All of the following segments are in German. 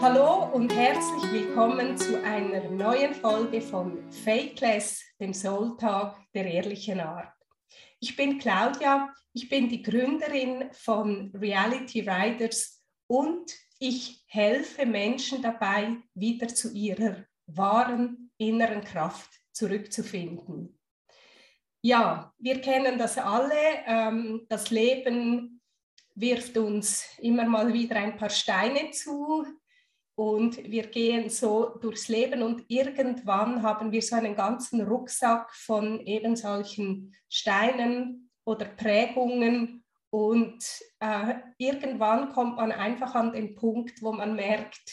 Hallo und herzlich willkommen zu einer neuen Folge von Fakeless, dem Soul-Tag der ehrlichen Art. Ich bin Claudia, ich bin die Gründerin von Reality Riders und ich helfe Menschen dabei, wieder zu ihrer wahren inneren Kraft zurückzufinden. Ja, wir kennen das alle. Ähm, das Leben wirft uns immer mal wieder ein paar Steine zu und wir gehen so durchs Leben und irgendwann haben wir so einen ganzen Rucksack von eben solchen Steinen oder Prägungen und äh, irgendwann kommt man einfach an den Punkt, wo man merkt,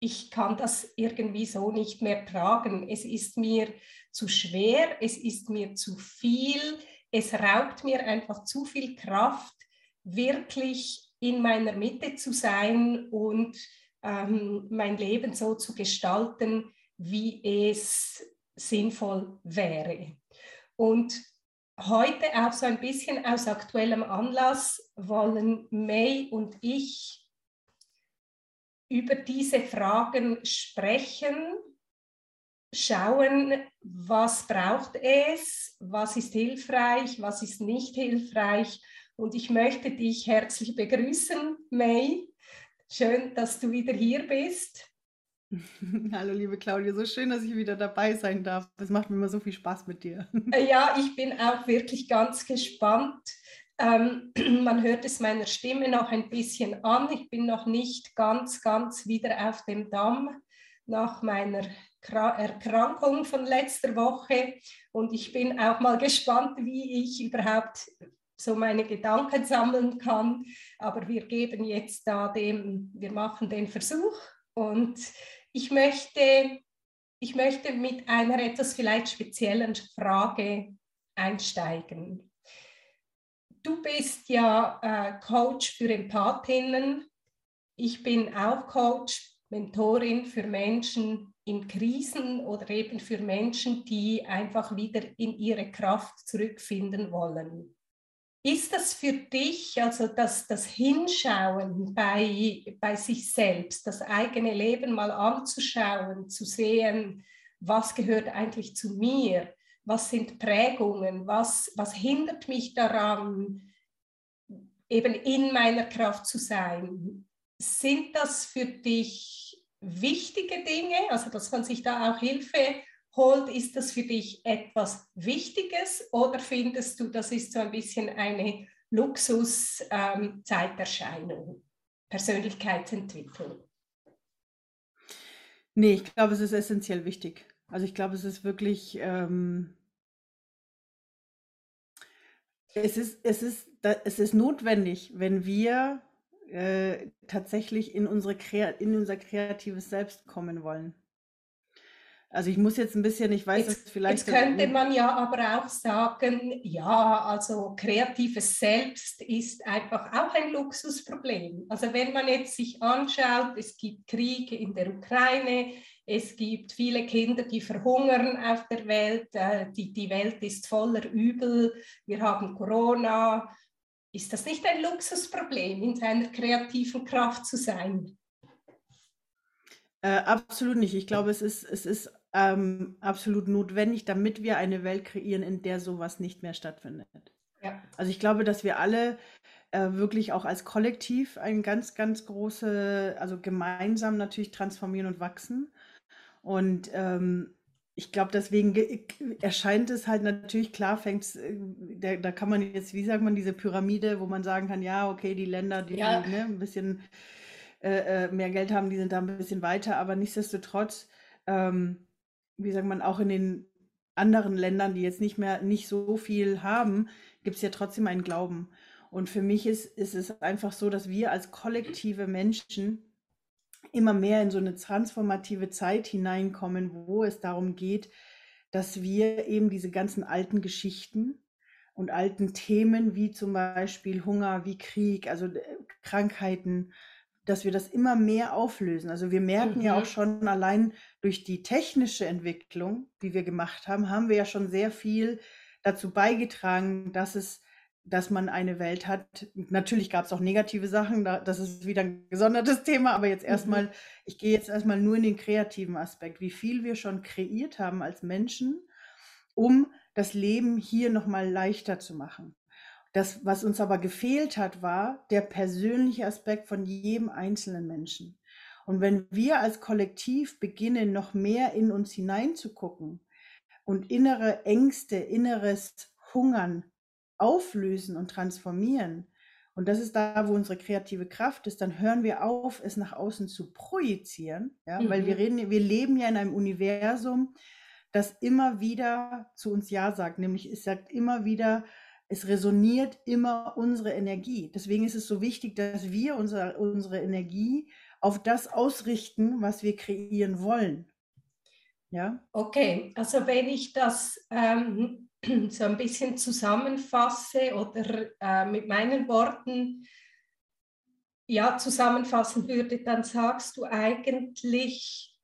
ich kann das irgendwie so nicht mehr tragen. Es ist mir zu schwer, es ist mir zu viel, es raubt mir einfach zu viel Kraft, wirklich in meiner Mitte zu sein und ähm, mein Leben so zu gestalten, wie es sinnvoll wäre. Und heute auch so ein bisschen aus aktuellem Anlass wollen May und ich über diese Fragen sprechen, schauen, was braucht es, was ist hilfreich, was ist nicht hilfreich. Und ich möchte dich herzlich begrüßen, May. Schön, dass du wieder hier bist. Hallo, liebe Claudia, so schön, dass ich wieder dabei sein darf. Es macht mir immer so viel Spaß mit dir. Äh, ja, ich bin auch wirklich ganz gespannt. Ähm, man hört es meiner Stimme noch ein bisschen an. Ich bin noch nicht ganz, ganz wieder auf dem Damm nach meiner Erkrankung von letzter Woche. Und ich bin auch mal gespannt, wie ich überhaupt so meine Gedanken sammeln kann. Aber wir geben jetzt da dem, wir machen den Versuch und ich möchte, ich möchte mit einer etwas vielleicht speziellen Frage einsteigen. Du bist ja äh, Coach für Empathinnen. Ich bin auch Coach, Mentorin für Menschen in Krisen oder eben für Menschen, die einfach wieder in ihre Kraft zurückfinden wollen. Ist das für dich, also das, das Hinschauen bei, bei sich selbst, das eigene Leben mal anzuschauen, zu sehen, was gehört eigentlich zu mir, was sind Prägungen, was, was hindert mich daran, eben in meiner Kraft zu sein? Sind das für dich wichtige Dinge, also dass man sich da auch Hilfe holt, ist das für dich etwas Wichtiges oder findest du, das ist so ein bisschen eine Luxus-Zeiterscheinung, ähm, Persönlichkeitsentwicklung? Nee, ich glaube, es ist essentiell wichtig. Also ich glaube, es ist wirklich, ähm, es, ist, es, ist, es ist notwendig, wenn wir äh, tatsächlich in, unsere, in unser kreatives Selbst kommen wollen. Also ich muss jetzt ein bisschen, ich weiß jetzt, vielleicht. Jetzt könnte man ja aber auch sagen, ja, also kreatives Selbst ist einfach auch ein Luxusproblem. Also wenn man jetzt sich anschaut, es gibt Krieg in der Ukraine, es gibt viele Kinder, die verhungern auf der Welt, äh, die, die Welt ist voller Übel, wir haben Corona. Ist das nicht ein Luxusproblem, in seiner kreativen Kraft zu sein? Äh, absolut nicht. Ich glaube, es ist, es ist ähm, absolut notwendig, damit wir eine Welt kreieren, in der sowas nicht mehr stattfindet. Ja. Also ich glaube, dass wir alle äh, wirklich auch als Kollektiv ein ganz, ganz große, also gemeinsam natürlich transformieren und wachsen. Und ähm, ich glaube, deswegen erscheint es halt natürlich klar, fängt äh, da, da kann man jetzt, wie sagt man, diese Pyramide, wo man sagen kann, ja, okay, die Länder, die ja. ne, ein bisschen äh, äh, mehr Geld haben, die sind da ein bisschen weiter, aber nichtsdestotrotz ähm, wie sagt man, auch in den anderen Ländern, die jetzt nicht mehr nicht so viel haben, gibt es ja trotzdem einen Glauben. Und für mich ist, ist es einfach so, dass wir als kollektive Menschen immer mehr in so eine transformative Zeit hineinkommen, wo es darum geht, dass wir eben diese ganzen alten Geschichten und alten Themen wie zum Beispiel Hunger, wie Krieg, also äh, Krankheiten, dass wir das immer mehr auflösen. Also wir merken mhm. ja auch mhm. schon allein durch die technische Entwicklung, die wir gemacht haben, haben wir ja schon sehr viel dazu beigetragen, dass es dass man eine Welt hat. Natürlich gab es auch negative Sachen, das ist wieder ein gesondertes Thema, aber jetzt erstmal, mhm. ich gehe jetzt erstmal nur in den kreativen Aspekt, wie viel wir schon kreiert haben als Menschen, um das Leben hier nochmal leichter zu machen. Das, was uns aber gefehlt hat, war der persönliche Aspekt von jedem einzelnen Menschen. Und wenn wir als Kollektiv beginnen, noch mehr in uns hineinzugucken und innere Ängste, inneres Hungern auflösen und transformieren, und das ist da, wo unsere kreative Kraft ist, dann hören wir auf, es nach außen zu projizieren, ja, mhm. weil wir mhm. reden, wir leben ja in einem Universum, das immer wieder zu uns Ja sagt, nämlich es sagt immer wieder, es resoniert immer unsere Energie. Deswegen ist es so wichtig, dass wir unsere, unsere Energie auf das ausrichten, was wir kreieren wollen. Ja? Okay, also wenn ich das ähm, so ein bisschen zusammenfasse oder äh, mit meinen Worten ja, zusammenfassen würde, dann sagst du eigentlich,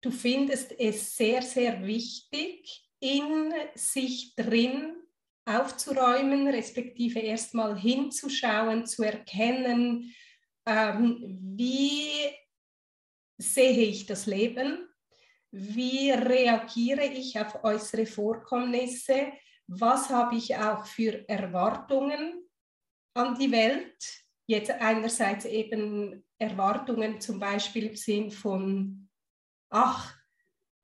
du findest es sehr, sehr wichtig, in sich drin aufzuräumen, respektive erstmal hinzuschauen, zu erkennen, ähm, wie sehe ich das Leben, wie reagiere ich auf äußere Vorkommnisse, was habe ich auch für Erwartungen an die Welt. Jetzt einerseits eben Erwartungen zum Beispiel im Sinn von, ach,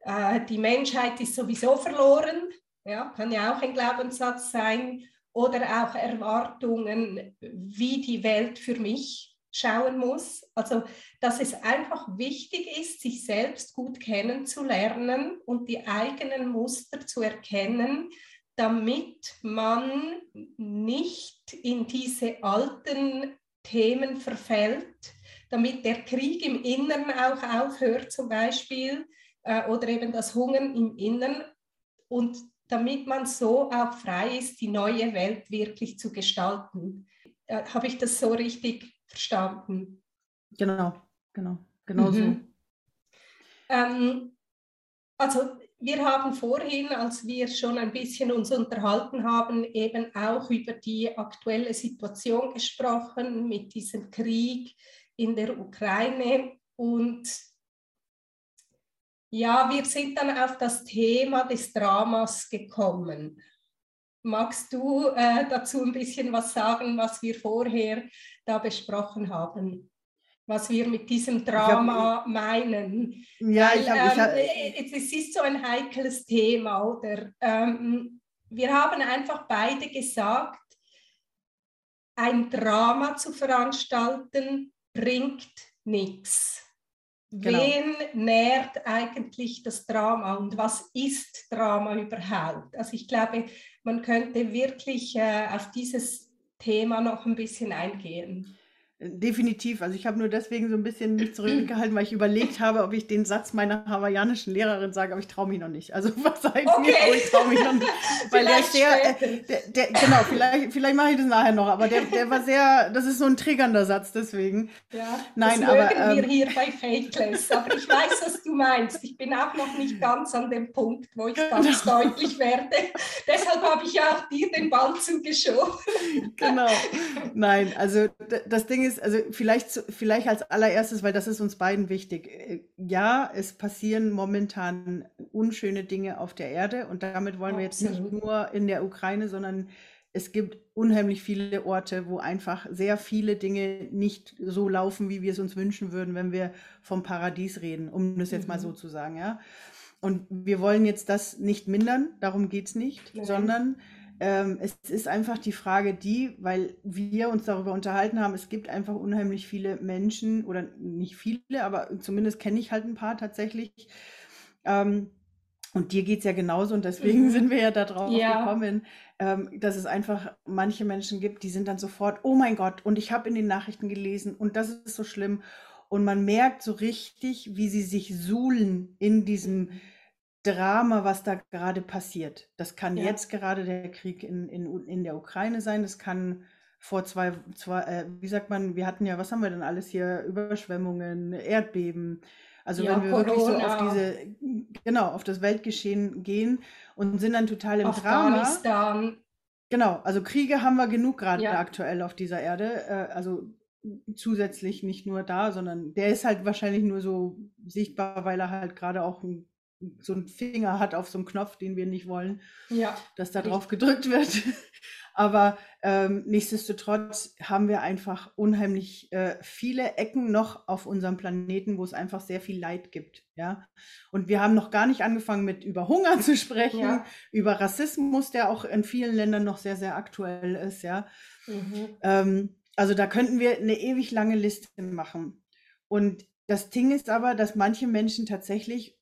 äh, die Menschheit ist sowieso verloren, ja, kann ja auch ein Glaubenssatz sein, oder auch Erwartungen, wie die Welt für mich schauen muss. Also, dass es einfach wichtig ist, sich selbst gut kennenzulernen und die eigenen Muster zu erkennen, damit man nicht in diese alten Themen verfällt, damit der Krieg im Inneren auch aufhört zum Beispiel äh, oder eben das Hungern im Inneren und damit man so auch frei ist, die neue Welt wirklich zu gestalten. Äh, Habe ich das so richtig verstanden? Genau, genau, genau mhm. so. Ähm, also wir haben vorhin, als wir schon ein bisschen uns unterhalten haben, eben auch über die aktuelle Situation gesprochen mit diesem Krieg in der Ukraine und ja, wir sind dann auf das Thema des Dramas gekommen. Magst du äh, dazu ein bisschen was sagen, was wir vorher da besprochen haben? Was wir mit diesem Drama hab, meinen? Ja, Weil, ich habe. Ähm, es ist so ein heikles Thema, oder? Ähm, wir haben einfach beide gesagt, ein Drama zu veranstalten bringt nichts. Genau. Wen nährt eigentlich das Drama und was ist Drama überhaupt? Also ich glaube, man könnte wirklich äh, auf dieses Thema noch ein bisschen eingehen. Definitiv. Also ich habe nur deswegen so ein bisschen mich zurückgehalten, weil ich überlegt habe, ob ich den Satz meiner hawaiianischen Lehrerin sage, aber ich traue mich noch nicht. Also was okay. mir, aber ich traue mich noch nicht. weil der ist sehr, äh, der, der, genau, vielleicht, vielleicht mache ich das nachher noch, aber der, der war sehr, das ist so ein triggernder Satz, deswegen. Ja, Nein, das aber, mögen wir ähm, hier bei Fakeless, aber ich weiß, was du meinst. Ich bin auch noch nicht ganz an dem Punkt, wo ich ganz genau. deutlich werde. Deshalb habe ich ja auch dir den Ball zugeschoben. genau. Nein, also das Ding ist, ist, also vielleicht, vielleicht als allererstes, weil das ist uns beiden wichtig. Äh, ja, es passieren momentan unschöne Dinge auf der Erde und damit wollen wir jetzt nicht nur in der Ukraine, sondern es gibt unheimlich viele Orte, wo einfach sehr viele Dinge nicht so laufen, wie wir es uns wünschen würden, wenn wir vom Paradies reden, um das jetzt mhm. mal so zu sagen, ja. Und wir wollen jetzt das nicht mindern, darum geht es nicht, Nein. sondern ähm, es ist einfach die Frage die, weil wir uns darüber unterhalten haben, es gibt einfach unheimlich viele Menschen oder nicht viele, aber zumindest kenne ich halt ein paar tatsächlich. Ähm, und dir geht es ja genauso und deswegen mhm. sind wir ja darauf ja. gekommen, ähm, dass es einfach manche Menschen gibt, die sind dann sofort, oh mein Gott, und ich habe in den Nachrichten gelesen und das ist so schlimm. Und man merkt so richtig, wie sie sich suhlen in diesem mhm. Drama, was da gerade passiert. Das kann ja. jetzt gerade der Krieg in, in, in der Ukraine sein, das kann vor zwei, zwei äh, wie sagt man, wir hatten ja, was haben wir denn alles hier? Überschwemmungen, Erdbeben. Also ja, wenn wir Corona. wirklich so auf diese, genau, auf das Weltgeschehen gehen und sind dann total im Drama. Genau, also Kriege haben wir genug gerade ja. aktuell auf dieser Erde. Äh, also zusätzlich nicht nur da, sondern der ist halt wahrscheinlich nur so sichtbar, weil er halt gerade auch ein, so einen Finger hat auf so einem Knopf, den wir nicht wollen, ja. dass da drauf gedrückt wird. Aber ähm, nichtsdestotrotz haben wir einfach unheimlich äh, viele Ecken noch auf unserem Planeten, wo es einfach sehr viel Leid gibt. Ja? Und wir haben noch gar nicht angefangen mit über Hunger zu sprechen, ja. über Rassismus, der auch in vielen Ländern noch sehr, sehr aktuell ist. Ja? Mhm. Ähm, also da könnten wir eine ewig lange Liste machen. Und das Ding ist aber, dass manche Menschen tatsächlich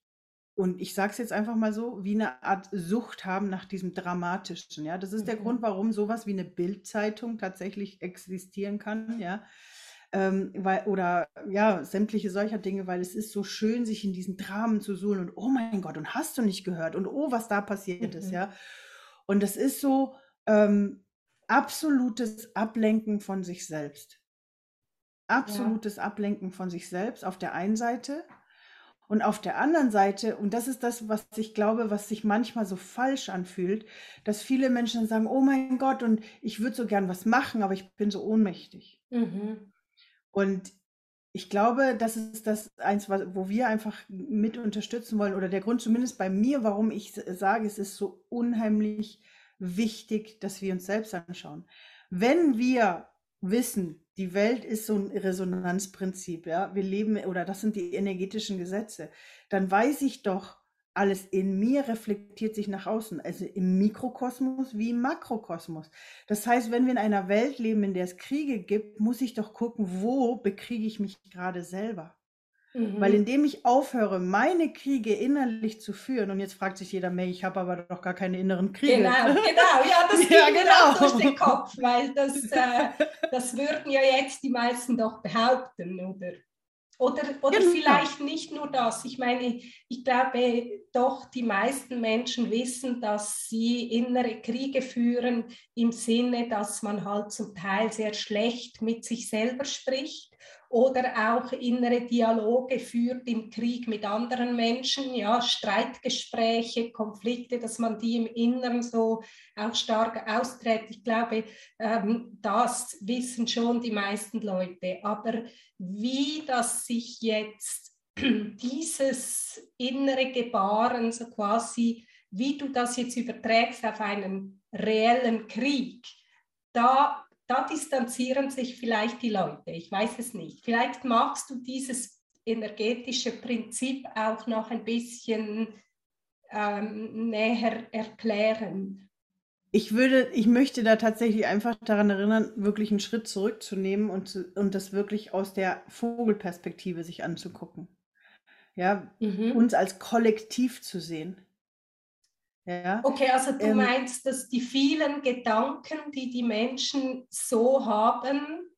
und ich sage es jetzt einfach mal so, wie eine Art Sucht haben nach diesem Dramatischen. Ja, das ist der mhm. Grund, warum sowas wie eine Bildzeitung tatsächlich existieren kann. Ja, ähm, weil, oder ja, sämtliche solcher Dinge, weil es ist so schön, sich in diesen Dramen zu suhlen und oh mein Gott, und hast du nicht gehört und oh, was da passiert mhm. ist, ja. Und das ist so ähm, absolutes Ablenken von sich selbst. Absolutes ja. Ablenken von sich selbst auf der einen Seite und auf der anderen Seite, und das ist das, was ich glaube, was sich manchmal so falsch anfühlt, dass viele Menschen sagen, oh mein Gott, und ich würde so gern was machen, aber ich bin so ohnmächtig. Mhm. Und ich glaube, das ist das eins, wo wir einfach mit unterstützen wollen, oder der Grund zumindest bei mir, warum ich sage, es ist so unheimlich wichtig, dass wir uns selbst anschauen. Wenn wir wissen, die Welt ist so ein Resonanzprinzip, ja. Wir leben oder das sind die energetischen Gesetze. Dann weiß ich doch, alles in mir reflektiert sich nach außen, also im Mikrokosmos wie im Makrokosmos. Das heißt, wenn wir in einer Welt leben, in der es Kriege gibt, muss ich doch gucken, wo bekriege ich mich gerade selber. Mhm. Weil indem ich aufhöre, meine Kriege innerlich zu führen, und jetzt fragt sich jeder, May, ich habe aber doch gar keine inneren Kriege. Genau, genau, ja, das geht ja, genau. durch den Kopf, weil das, äh, das würden ja jetzt die meisten doch behaupten, oder? Oder, oder genau. vielleicht nicht nur das. Ich meine, ich glaube doch, die meisten Menschen wissen, dass sie innere Kriege führen im Sinne, dass man halt zum Teil sehr schlecht mit sich selber spricht oder auch innere Dialoge führt im Krieg mit anderen Menschen, ja, Streitgespräche, Konflikte, dass man die im Inneren so auch stark austrägt. Ich glaube, ähm, das wissen schon die meisten Leute. Aber wie das sich jetzt dieses innere Gebaren so quasi, wie du das jetzt überträgst auf einen reellen Krieg, da da distanzieren sich vielleicht die Leute. Ich weiß es nicht. Vielleicht magst du dieses energetische Prinzip auch noch ein bisschen ähm, näher erklären. Ich würde, ich möchte da tatsächlich einfach daran erinnern, wirklich einen Schritt zurückzunehmen und, zu, und das wirklich aus der Vogelperspektive sich anzugucken. Ja, mhm. uns als Kollektiv zu sehen. Ja. Okay, also du ähm, meinst, dass die vielen Gedanken, die die Menschen so haben,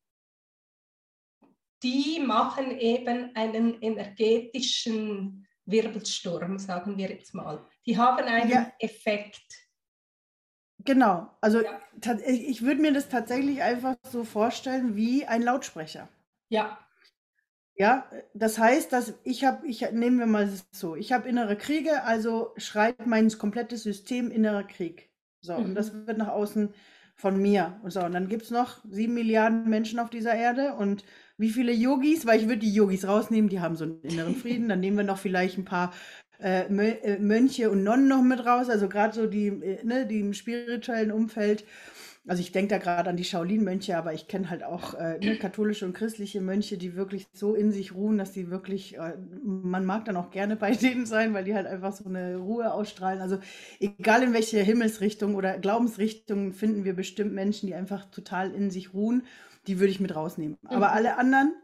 die machen eben einen energetischen Wirbelsturm, sagen wir jetzt mal. Die haben einen ja. Effekt. Genau, also ja. ich würde mir das tatsächlich einfach so vorstellen wie ein Lautsprecher. Ja. Ja, das heißt, dass ich habe, ich nehmen wir mal so, ich habe innere Kriege, also schreit mein komplettes System innerer Krieg. So, mhm. und das mhm. wird nach außen von mir. Und so, und dann gibt es noch sieben Milliarden Menschen auf dieser Erde und wie viele Yogis, weil ich würde die Yogis rausnehmen, die haben so einen inneren Frieden, dann nehmen wir noch vielleicht ein paar äh, äh Mönche und Nonnen noch mit raus, also gerade so die, äh, ne, die im spirituellen Umfeld also ich denke da gerade an die Shaolin-Mönche, aber ich kenne halt auch äh, ne, katholische und christliche Mönche, die wirklich so in sich ruhen, dass die wirklich, äh, man mag dann auch gerne bei denen sein, weil die halt einfach so eine Ruhe ausstrahlen. Also egal in welche Himmelsrichtung oder Glaubensrichtung finden wir bestimmt Menschen, die einfach total in sich ruhen, die würde ich mit rausnehmen. Mhm. Aber alle anderen,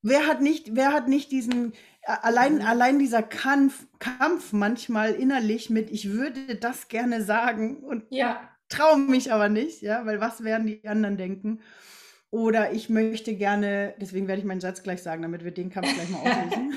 wer hat nicht, wer hat nicht diesen, allein, mhm. allein dieser Kampf, Kampf manchmal innerlich mit, ich würde das gerne sagen und ja traue mich aber nicht, ja, weil was werden die anderen denken? Oder ich möchte gerne, deswegen werde ich meinen Satz gleich sagen, damit wir den Kampf gleich mal auslösen.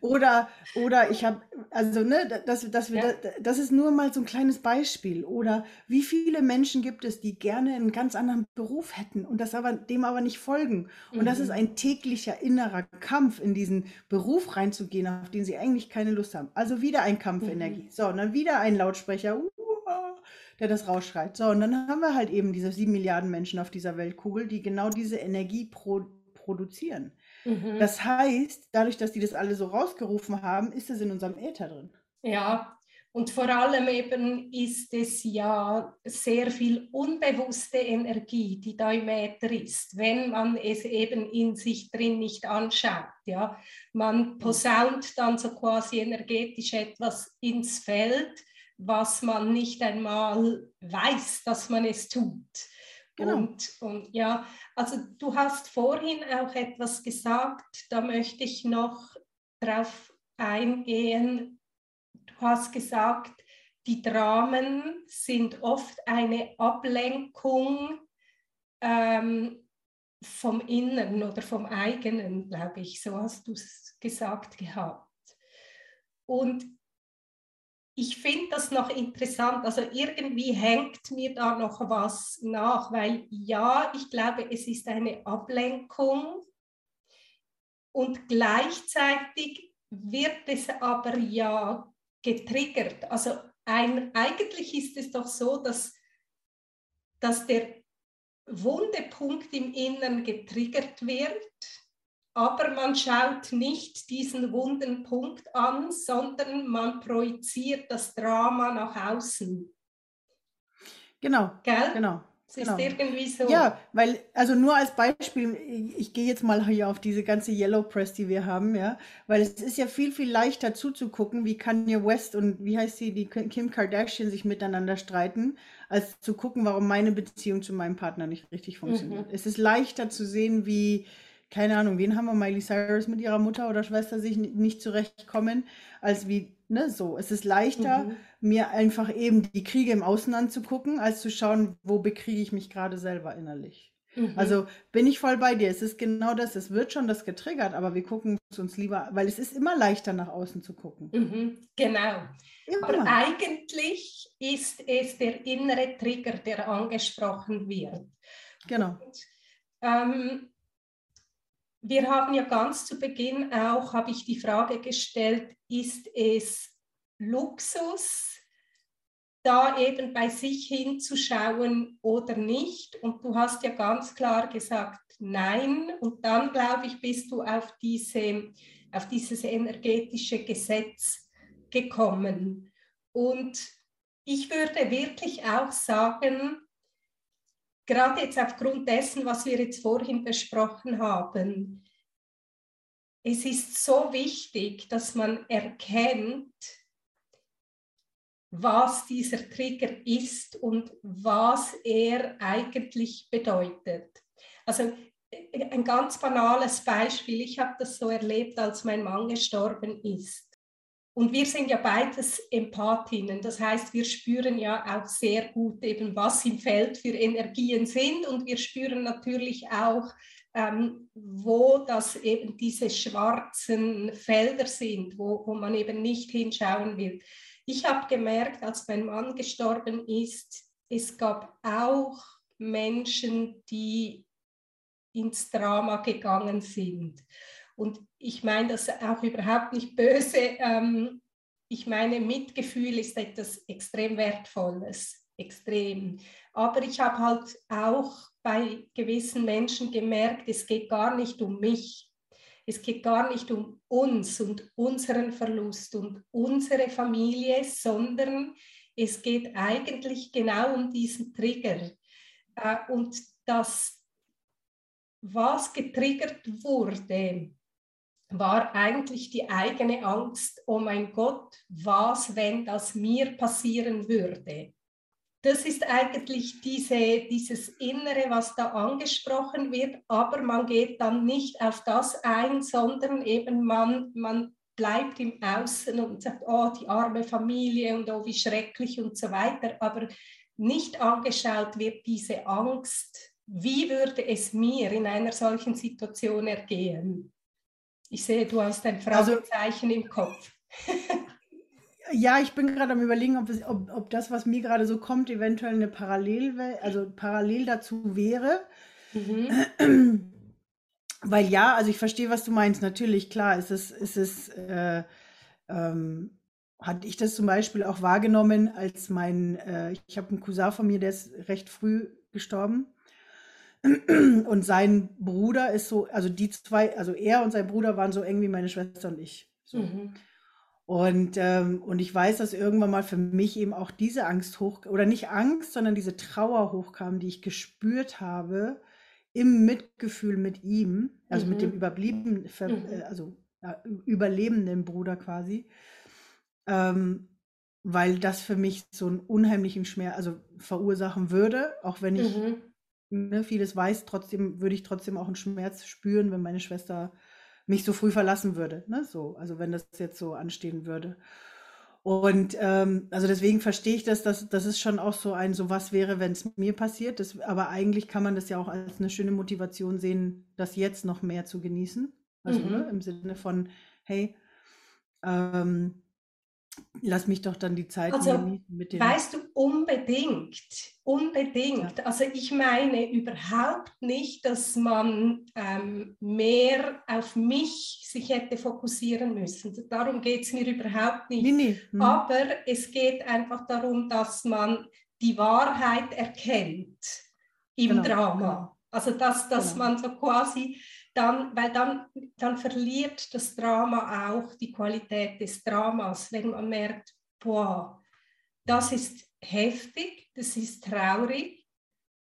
oder, oder ich habe, also, ne, das, das, ja. das, das ist nur mal so ein kleines Beispiel. Oder wie viele Menschen gibt es, die gerne einen ganz anderen Beruf hätten und das aber, dem aber nicht folgen? Und mhm. das ist mhm. ein täglicher innerer Kampf, in diesen Beruf reinzugehen, auf den sie eigentlich keine Lust haben. Also wieder ein Kampfenergie. Mhm. So, und dann wieder ein Lautsprecher. Uh, der das rausschreit. So, und dann haben wir halt eben diese sieben Milliarden Menschen auf dieser Weltkugel, die genau diese Energie pro, produzieren. Mhm. Das heißt, dadurch, dass die das alle so rausgerufen haben, ist es in unserem Äther drin. Ja, und vor allem eben ist es ja sehr viel unbewusste Energie, die da im Äther ist, wenn man es eben in sich drin nicht anschaut. Ja? Man mhm. posaunt dann so quasi energetisch etwas ins Feld, was man nicht einmal weiß, dass man es tut. Genau. Und, und ja, also du hast vorhin auch etwas gesagt, da möchte ich noch drauf eingehen, hast gesagt, die Dramen sind oft eine Ablenkung ähm, vom Inneren oder vom eigenen, glaube ich. So hast du es gesagt gehabt. Und ich finde das noch interessant. Also irgendwie hängt mir da noch was nach, weil ja, ich glaube, es ist eine Ablenkung und gleichzeitig wird es aber ja getriggert. Also ein, eigentlich ist es doch so, dass, dass der wunde Punkt im Inneren getriggert wird, aber man schaut nicht diesen wunden Punkt an, sondern man projiziert das Drama nach außen. Genau. Gell? Genau. Es genau. ist irgendwie so. Ja, weil, also nur als Beispiel, ich, gehe jetzt mal hier auf diese ganze Yellow Press, die wir haben, ja, weil es ist ja viel, viel leichter zuzugucken, wie Kanye West und wie heißt sie, die Kim Kardashian sich miteinander streiten, als zu gucken, warum meine Beziehung zu meinem Partner nicht richtig funktioniert. Mhm. Es ist leichter zu sehen, wie, keine Ahnung, wen haben wir, Miley Cyrus mit ihrer Mutter oder Schwester sich nicht zurechtkommen, als wie Ne, so. Es ist leichter, mhm. mir einfach eben die Kriege im Außen anzugucken, als zu schauen, wo bekriege ich mich gerade selber innerlich. Mhm. Also bin ich voll bei dir. Es ist genau das. Es wird schon das getriggert, aber wir gucken es uns lieber, weil es ist immer leichter, nach außen zu gucken. Mhm. Genau. Immer. Aber eigentlich ist es der innere Trigger, der angesprochen wird. Genau. Und, ähm, wir haben ja ganz zu Beginn auch, habe ich die Frage gestellt, ist es Luxus, da eben bei sich hinzuschauen oder nicht? Und du hast ja ganz klar gesagt, nein. Und dann, glaube ich, bist du auf, diese, auf dieses energetische Gesetz gekommen. Und ich würde wirklich auch sagen, gerade jetzt aufgrund dessen, was wir jetzt vorhin besprochen haben, es ist so wichtig, dass man erkennt, was dieser Trigger ist und was er eigentlich bedeutet. Also ein ganz banales Beispiel, ich habe das so erlebt, als mein Mann gestorben ist. Und wir sind ja beides Empathinnen. Das heißt, wir spüren ja auch sehr gut eben, was im Feld für Energien sind. Und wir spüren natürlich auch, ähm, wo das eben diese schwarzen Felder sind, wo, wo man eben nicht hinschauen will. Ich habe gemerkt, als mein Mann gestorben ist, es gab auch Menschen, die ins Drama gegangen sind. Und ich meine das auch überhaupt nicht böse. Ähm, ich meine, Mitgefühl ist etwas extrem Wertvolles, extrem. Aber ich habe halt auch bei gewissen Menschen gemerkt, es geht gar nicht um mich. Es geht gar nicht um uns und unseren Verlust und unsere Familie, sondern es geht eigentlich genau um diesen Trigger. Äh, und das, was getriggert wurde, war eigentlich die eigene Angst, oh mein Gott, was, wenn das mir passieren würde? Das ist eigentlich diese, dieses Innere, was da angesprochen wird, aber man geht dann nicht auf das ein, sondern eben man, man bleibt im Außen und sagt, oh, die arme Familie und oh, wie schrecklich und so weiter, aber nicht angeschaut wird diese Angst, wie würde es mir in einer solchen Situation ergehen? Ich sehe, du hast ein also Fragezeichen also, im Kopf. ja, ich bin gerade am überlegen, ob, es, ob, ob, das, was mir gerade so kommt, eventuell eine Parallelwelt, also parallel dazu wäre. Mhm. Weil ja, also ich verstehe, was du meinst. Natürlich, klar, ist es, ist es äh, ähm, hatte ich das zum Beispiel auch wahrgenommen, als mein, äh, ich habe einen Cousin von mir, der ist recht früh gestorben. Und sein Bruder ist so, also die zwei, also er und sein Bruder waren so eng wie meine Schwester und ich. So. Mhm. Und, ähm, und ich weiß, dass irgendwann mal für mich eben auch diese Angst hoch, oder nicht Angst, sondern diese Trauer hochkam, die ich gespürt habe im Mitgefühl mit ihm, also mhm. mit dem Überblieben, mhm. Äh, also ja, überlebenden Bruder quasi, ähm, weil das für mich so einen unheimlichen Schmerz, also verursachen würde, auch wenn ich mhm ne, vieles weiß, trotzdem würde ich trotzdem auch einen Schmerz spüren, wenn meine Schwester mich so früh verlassen würde. Ne? So, also wenn das jetzt so anstehen würde. Und ähm, also deswegen verstehe ich das, dass das ist schon auch so ein, so was wäre, wenn es mir passiert. Das, aber eigentlich kann man das ja auch als eine schöne Motivation sehen, das jetzt noch mehr zu genießen. Also mhm. ne, im Sinne von, hey, ähm, lass mich doch dann die Zeit also, mit dem. Weißt du, unbedingt, unbedingt. Ja. Also ich meine überhaupt nicht, dass man ähm, mehr auf mich sich hätte fokussieren müssen. Darum geht es mir überhaupt nicht. Nee, nee. Hm. Aber es geht einfach darum, dass man die Wahrheit erkennt im genau. Drama. Also dass, dass genau. man so quasi dann, weil dann, dann verliert das Drama auch die Qualität des Dramas, wenn man merkt, boah, das ist heftig, das ist traurig,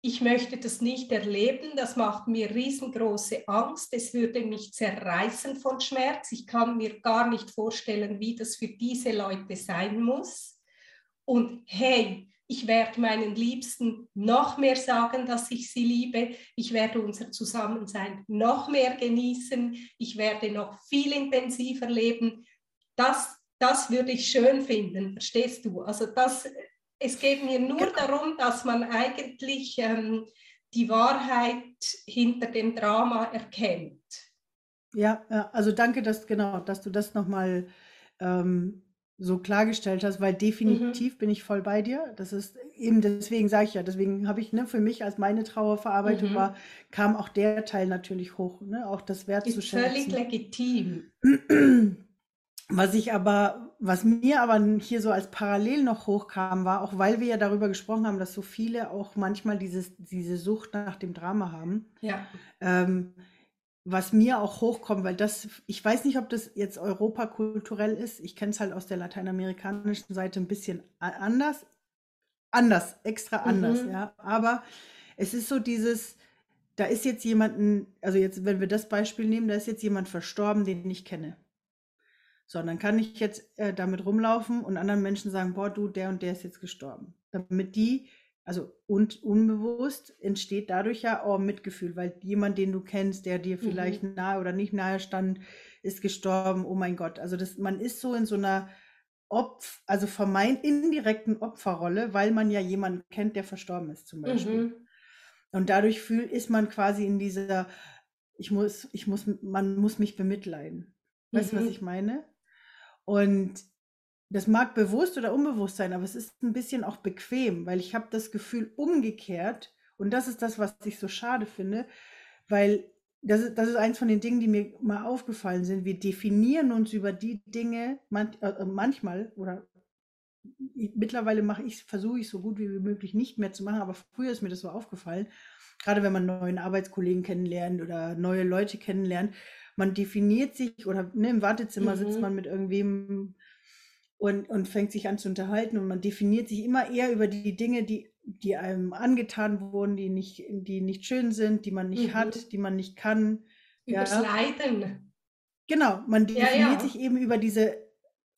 ich möchte das nicht erleben, das macht mir riesengroße Angst, es würde mich zerreißen von Schmerz, ich kann mir gar nicht vorstellen, wie das für diese Leute sein muss. Und hey, ich werde meinen Liebsten noch mehr sagen, dass ich sie liebe. Ich werde unser Zusammensein noch mehr genießen. Ich werde noch viel intensiver leben. Das, das würde ich schön finden, verstehst du? Also das, es geht mir nur genau. darum, dass man eigentlich ähm, die Wahrheit hinter dem Drama erkennt. Ja, also danke, dass genau, dass du das nochmal ähm, so klargestellt hast, weil definitiv mhm. bin ich voll bei dir. Das ist eben deswegen sage ich ja, deswegen habe ich ne, für mich als meine Trauerverarbeitung mhm. war, kam auch der Teil natürlich hoch, ne, auch das wertzuschätzen. Ist völlig legitim. Was ich aber, was mir aber hier so als parallel noch hochkam, war, auch weil wir ja darüber gesprochen haben, dass so viele auch manchmal dieses, diese Sucht nach dem Drama haben. Ja. Ähm, was mir auch hochkommt, weil das, ich weiß nicht, ob das jetzt europakulturell ist. Ich kenne es halt aus der lateinamerikanischen Seite ein bisschen anders. Anders, extra anders, mhm. ja. Aber es ist so dieses, da ist jetzt jemanden, also jetzt, wenn wir das Beispiel nehmen, da ist jetzt jemand verstorben, den ich kenne. So, dann kann ich jetzt äh, damit rumlaufen und anderen Menschen sagen, boah, du, der und der ist jetzt gestorben. Damit die also und unbewusst entsteht dadurch ja auch Mitgefühl, weil jemand, den du kennst, der dir vielleicht mhm. nahe oder nicht nahe stand, ist gestorben. Oh mein Gott. Also das, man ist so in so einer Opf, also vermeint indirekten Opferrolle, weil man ja jemanden kennt, der verstorben ist zum Beispiel. Mhm. Und dadurch fühlt, ist man quasi in dieser, ich muss, ich muss, man muss mich bemitleiden. Weißt du, mhm. was ich meine? Und das mag bewusst oder unbewusst sein, aber es ist ein bisschen auch bequem, weil ich habe das Gefühl umgekehrt und das ist das, was ich so schade finde, weil das ist, das ist eins von den Dingen, die mir mal aufgefallen sind. Wir definieren uns über die Dinge man, äh, äh manchmal oder mittlerweile mache ich, versuche ich so gut wie möglich nicht mehr zu machen, aber früher ist mir das so aufgefallen, gerade wenn man neuen Arbeitskollegen kennenlernt oder neue Leute kennenlernt, man definiert sich oder ne, im Wartezimmer mhm. sitzt man mit irgendwem und, und fängt sich an zu unterhalten und man definiert sich immer eher über die Dinge, die, die einem angetan wurden, die nicht, die nicht schön sind, die man nicht mhm. hat, die man nicht kann. Übers ja. Leiden. Genau, man definiert ja, ja. sich eben über diese,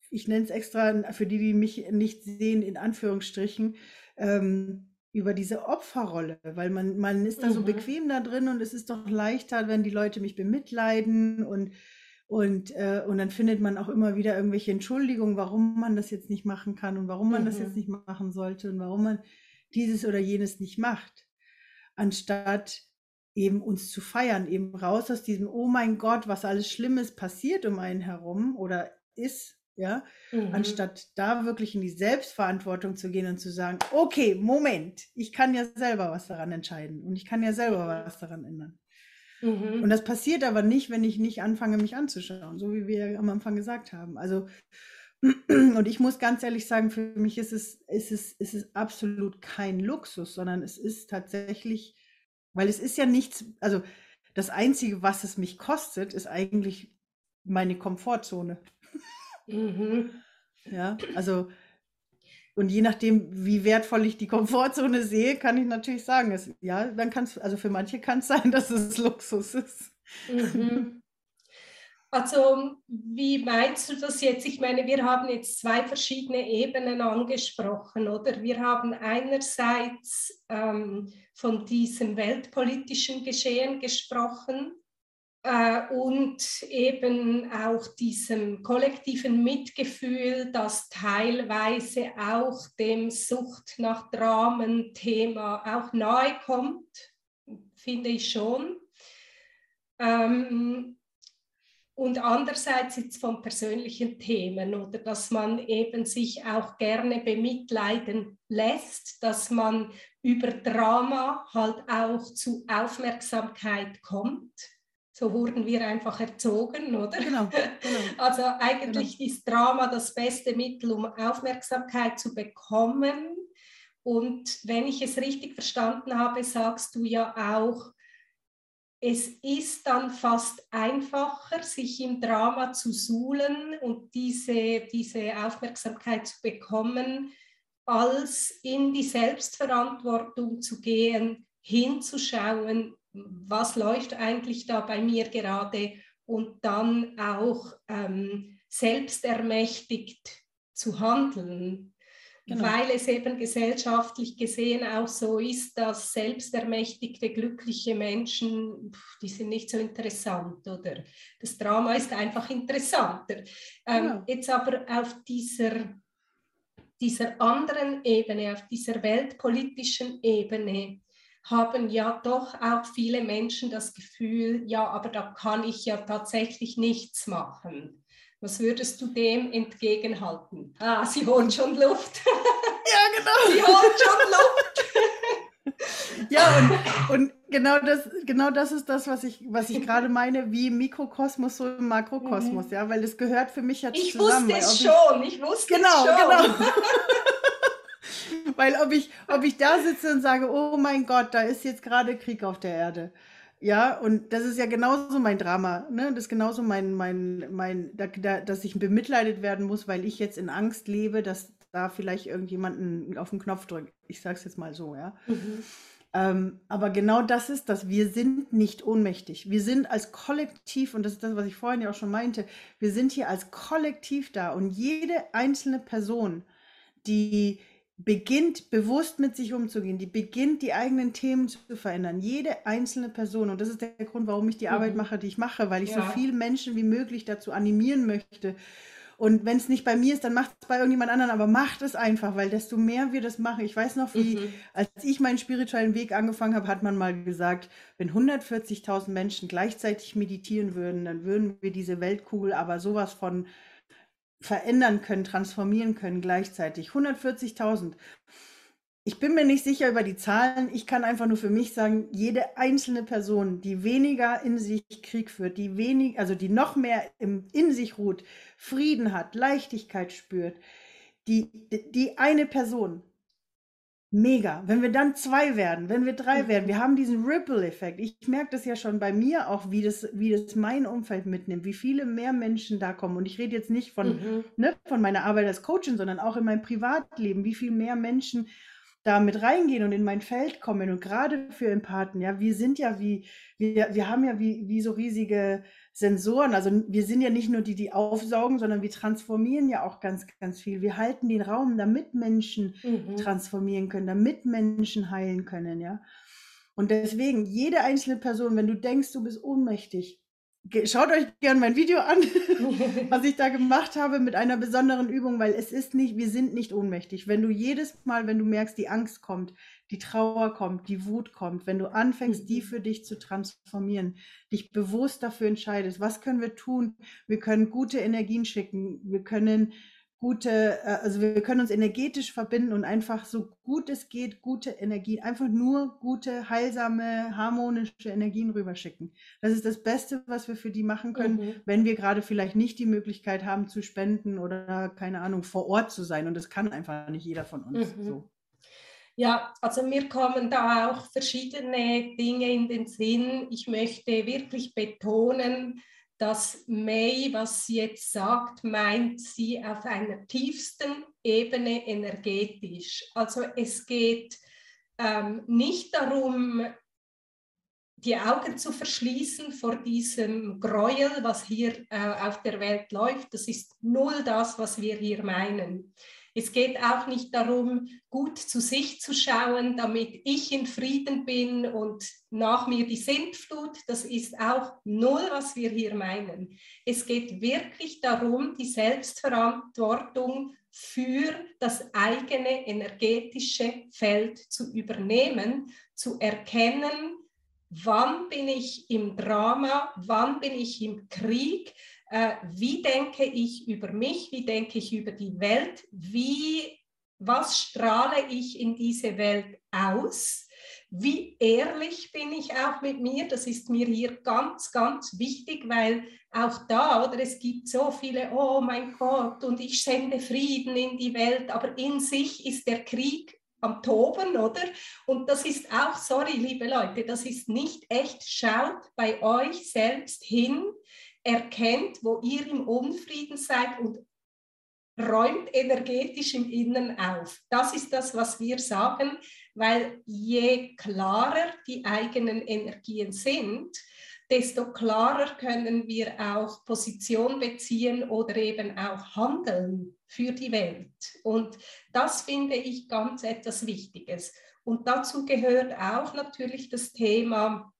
ich nenne es extra für die, die mich nicht sehen, in Anführungsstrichen, ähm, über diese Opferrolle, weil man, man ist da mhm. so bequem da drin und es ist doch leichter, wenn die Leute mich bemitleiden und und, äh, und dann findet man auch immer wieder irgendwelche Entschuldigungen, warum man das jetzt nicht machen kann und warum man mhm. das jetzt nicht machen sollte und warum man dieses oder jenes nicht macht. Anstatt eben uns zu feiern, eben raus aus diesem, oh mein Gott, was alles Schlimmes passiert um einen herum oder ist, ja, mhm. anstatt da wirklich in die Selbstverantwortung zu gehen und zu sagen, okay, Moment, ich kann ja selber was daran entscheiden und ich kann ja selber mhm. was daran ändern. Mhm. Und das passiert aber nicht, wenn ich nicht anfange, mich anzuschauen, so wie wir am Anfang gesagt haben. Also, Und ich muss ganz ehrlich sagen, für mich ist es, ist es, ist es absolut kein Luxus, sondern es ist tatsächlich, weil es ist ja nichts, also das Einzige, was es mich kostet, ist eigentlich meine Komfortzone. Mhm. Ja, also und je nachdem, wie wertvoll ich die Komfortzone sehe, kann ich natürlich sagen, es, ja, dann kann es, also für manche kann es sein, dass es Luxus ist. Mhm. Also wie meinst du das jetzt? Ich meine, wir haben jetzt zwei verschiedene Ebenen angesprochen, oder? Wir haben einerseits ähm, von diesem weltpolitischen Geschehen gesprochen und eben auch diesem kollektiven Mitgefühl, das teilweise auch dem Sucht nach Dramen-Thema auch nahe kommt, finde ich schon. Ähm, und andererseits jetzt von persönlichen Themen oder dass man eben sich auch gerne bemitleiden lässt, dass man über Drama halt auch zu Aufmerksamkeit kommt. So wurden wir einfach erzogen, oder? Genau. genau. Also eigentlich genau. ist Drama das beste Mittel, um Aufmerksamkeit zu bekommen. Und wenn ich es richtig verstanden habe, sagst du ja auch, es ist dann fast einfacher, sich im Drama zu suhlen und diese, diese Aufmerksamkeit zu bekommen, als in die Selbstverantwortung zu gehen, hinzuschauen, was läuft eigentlich da bei mir gerade und dann auch ähm, selbstermächtigt zu handeln. Genau. Weil es eben gesellschaftlich gesehen auch so ist, dass selbstermächtigte, glückliche Menschen, die sind nicht so interessant, oder? Das Drama ist einfach interessanter. Ähm, genau. Jetzt aber auf dieser, dieser anderen Ebene, auf dieser weltpolitischen Ebene, haben ja doch auch viele Menschen das Gefühl, ja, aber da kann ich ja tatsächlich nichts machen. Was würdest du dem entgegenhalten? Ah, sie holt schon Luft. Ja, genau. Sie holt schon Luft. ja, und, und genau, das, genau das ist das, was ich, was ich gerade meine, wie Mikrokosmos, so im Makrokosmos, mhm. ja, weil das gehört für mich ja ich zusammen. Ich wusste es schon, ich wusste genau, es schon. Genau, genau. weil ob ich, ob ich da sitze und sage, oh mein Gott, da ist jetzt gerade Krieg auf der Erde ja, und das ist ja genauso mein Drama, ne? Das ist genauso mein, mein, mein, da, da, dass ich bemitleidet werden muss, weil ich jetzt in Angst lebe, dass da vielleicht irgendjemanden auf den Knopf drückt. Ich sag's jetzt mal so, ja. Mhm. Ähm, aber genau das ist das. Wir sind nicht ohnmächtig. Wir sind als Kollektiv, und das ist das, was ich vorhin ja auch schon meinte, wir sind hier als Kollektiv da und jede einzelne Person, die beginnt bewusst mit sich umzugehen, die beginnt die eigenen Themen zu verändern. Jede einzelne Person, und das ist der Grund, warum ich die mhm. Arbeit mache, die ich mache, weil ich ja. so viele Menschen wie möglich dazu animieren möchte. Und wenn es nicht bei mir ist, dann macht es bei irgendjemand anderen, aber macht es einfach, weil desto mehr wir das machen. Ich weiß noch, wie, mhm. als ich meinen spirituellen Weg angefangen habe, hat man mal gesagt, wenn 140.000 Menschen gleichzeitig meditieren würden, dann würden wir diese Weltkugel aber sowas von verändern können, transformieren können gleichzeitig. 140.000. Ich bin mir nicht sicher über die Zahlen. Ich kann einfach nur für mich sagen, jede einzelne Person, die weniger in sich Krieg führt, die wenig, also die noch mehr im, in sich ruht, Frieden hat, Leichtigkeit spürt, die, die eine Person Mega. Wenn wir dann zwei werden, wenn wir drei werden, wir haben diesen Ripple-Effekt. Ich merke das ja schon bei mir auch, wie das, wie das mein Umfeld mitnimmt, wie viele mehr Menschen da kommen. Und ich rede jetzt nicht von, mhm. ne, von meiner Arbeit als Coachin, sondern auch in meinem Privatleben, wie viel mehr Menschen da mit reingehen und in mein Feld kommen. Und gerade für Empathen, ja, wir sind ja wie, wir, wir haben ja wie, wie so riesige Sensoren. Also wir sind ja nicht nur die, die aufsaugen, sondern wir transformieren ja auch ganz, ganz viel. Wir halten den Raum, damit Menschen mhm. transformieren können, damit Menschen heilen können, ja. Und deswegen, jede einzelne Person, wenn du denkst, du bist ohnmächtig, schaut euch gerne mein Video an, was ich da gemacht habe mit einer besonderen Übung, weil es ist nicht, wir sind nicht ohnmächtig. Wenn du jedes Mal, wenn du merkst, die Angst kommt, die Trauer kommt, die Wut kommt, wenn du anfängst, die mhm. für dich zu transformieren, dich bewusst dafür entscheidest, was können wir tun? Wir können gute Energien schicken, wir können gute, äh, also wir können uns energetisch verbinden und einfach so gut es geht, gute Energie, einfach nur gute, heilsame, harmonische Energien rüberschicken. Das ist das Beste, was wir für die machen können, mhm. wenn wir gerade vielleicht nicht die Möglichkeit haben zu spenden oder keine Ahnung, vor Ort zu sein. Und das kann einfach nicht jeder von uns. Mhm. So. Ja, also mir kommen da auch verschiedene Dinge in den Sinn. Ich möchte wirklich betonen, dass May, was sie jetzt sagt, meint sie auf einer tiefsten Ebene energetisch. Also es geht ähm, nicht darum, die Augen zu verschließen vor diesem Gräuel, was hier äh, auf der Welt läuft. Das ist null das, was wir hier meinen. Es geht auch nicht darum, gut zu sich zu schauen, damit ich in Frieden bin und nach mir die Sintflut. Das ist auch null, was wir hier meinen. Es geht wirklich darum, die Selbstverantwortung für das eigene energetische Feld zu übernehmen, zu erkennen, wann bin ich im Drama, wann bin ich im Krieg, äh, wie denke ich über mich, wie denke ich über die Welt, wie, was strahle ich in diese Welt aus, wie ehrlich bin ich auch mit mir, das ist mir hier ganz, ganz wichtig, weil auch da, oder es gibt so viele, oh mein Gott, und ich sende Frieden in die Welt, aber in sich ist der Krieg am Toben, oder? Und das ist auch, sorry, liebe Leute, das ist nicht echt. Schaut bei euch selbst hin, erkennt, wo ihr im Unfrieden seid und räumt energetisch im Innen auf. Das ist das, was wir sagen, weil je klarer die eigenen Energien sind, desto klarer können wir auch Position beziehen oder eben auch handeln für die Welt. Und das finde ich ganz etwas Wichtiges. Und dazu gehört auch natürlich das Thema